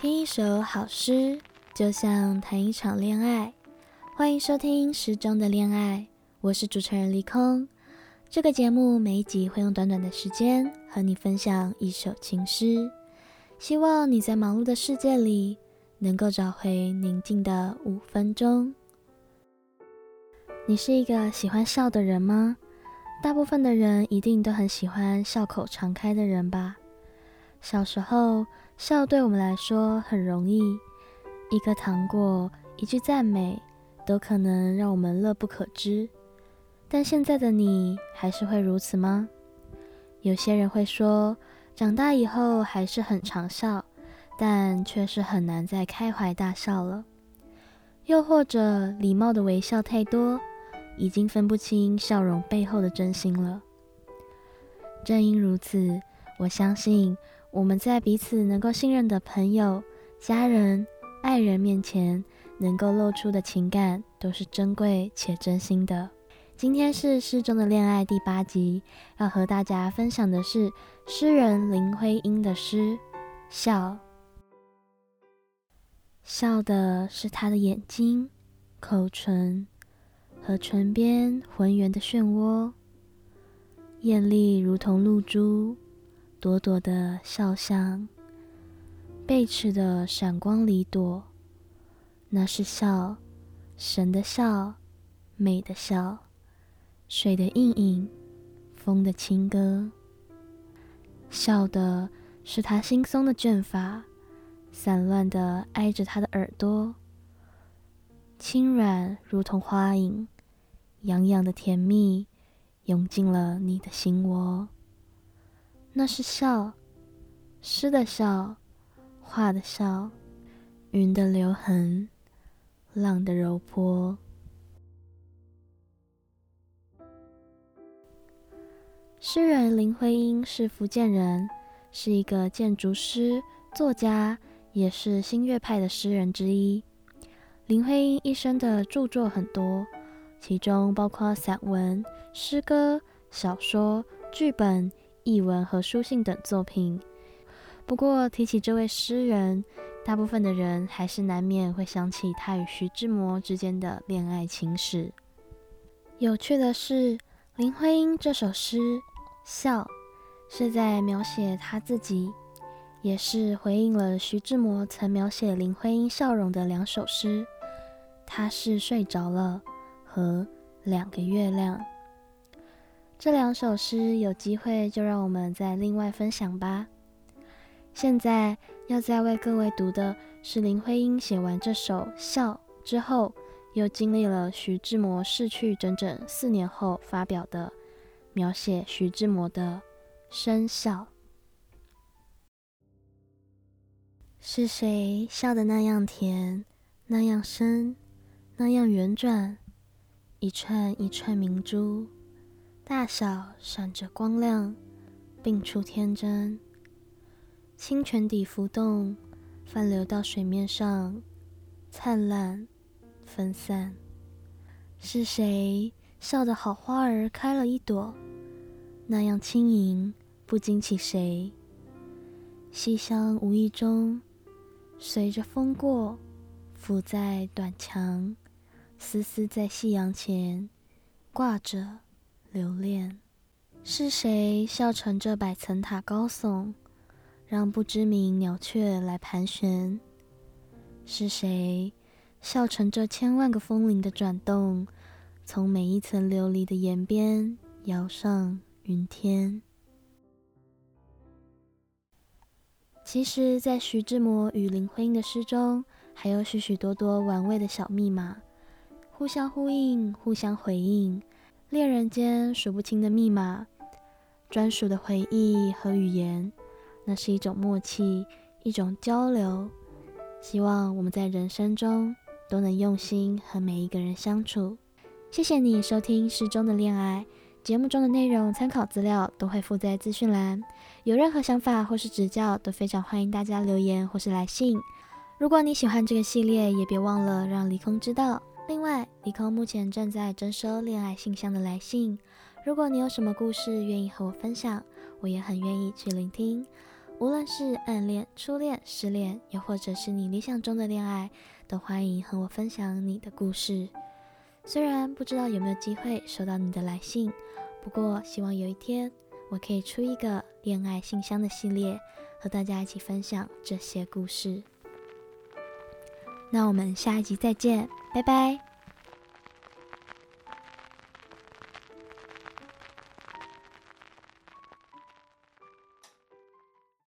听一首好诗，就像谈一场恋爱。欢迎收听《诗中的恋爱》，我是主持人离空。这个节目每一集会用短短的时间和你分享一首情诗，希望你在忙碌的世界里能够找回宁静的五分钟。你是一个喜欢笑的人吗？大部分的人一定都很喜欢笑口常开的人吧。小时候，笑对我们来说很容易，一颗糖果、一句赞美，都可能让我们乐不可支。但现在的你，还是会如此吗？有些人会说，长大以后还是很常笑，但却是很难再开怀大笑了。又或者，礼貌的微笑太多，已经分不清笑容背后的真心了。正因如此，我相信。我们在彼此能够信任的朋友、家人、爱人面前，能够露出的情感都是珍贵且真心的。今天是诗中的恋爱第八集，要和大家分享的是诗人林徽因的诗《笑》。笑的是她的眼睛、口唇和唇边浑圆的漩涡，艳丽如同露珠。朵朵的笑像，贝齿的闪光里躲，那是笑，神的笑，美的笑，水的映影，风的轻歌。笑的是他轻松的卷发，散乱的挨着他的耳朵，轻软如同花影，痒痒的甜蜜，涌进了你的心窝。那是笑，诗的笑，画的笑，云的留痕，浪的柔波。诗人林徽因是福建人，是一个建筑师、作家，也是新月派的诗人之一。林徽因一生的著作很多，其中包括散文、诗歌、小说、剧本。译文和书信等作品。不过提起这位诗人，大部分的人还是难免会想起他与徐志摩之间的恋爱情史。有趣的是，林徽因这首诗《笑》是在描写她自己，也是回应了徐志摩曾描写林徽因笑容的两首诗《他是睡着了》和《两个月亮》。这两首诗有机会就让我们再另外分享吧。现在要再为各位读的是林徽因写完这首《笑》之后，又经历了徐志摩逝去整整四年后发表的描写徐志摩的《深笑》。是谁笑得那样甜，那样深，那样圆转，一串一串明珠。大小闪着光亮，并出天真。清泉底浮动，泛流到水面上，灿烂分散。是谁笑得好花儿开了一朵，那样轻盈，不惊起谁。细香无意中随着风过，浮在短墙，丝丝在夕阳前挂着。留恋，是谁笑成这百层塔高耸，让不知名鸟雀来盘旋？是谁笑成这千万个风铃的转动，从每一层琉璃的檐边摇上云天？其实，在徐志摩与林徽因的诗中，还有许许多多玩味的小密码，互相呼应，互相回应。恋人间数不清的密码，专属的回忆和语言，那是一种默契，一种交流。希望我们在人生中都能用心和每一个人相处。谢谢你收听《诗中的恋爱》节目中的内容，参考资料都会附在资讯栏。有任何想法或是指教，都非常欢迎大家留言或是来信。如果你喜欢这个系列，也别忘了让离空知道。另外，李空目前正在征收恋爱信箱的来信。如果你有什么故事愿意和我分享，我也很愿意去聆听。无论是暗恋、初恋、失恋，又或者是你理想中的恋爱，都欢迎和我分享你的故事。虽然不知道有没有机会收到你的来信，不过希望有一天我可以出一个恋爱信箱的系列，和大家一起分享这些故事。那我们下一集再见，拜拜。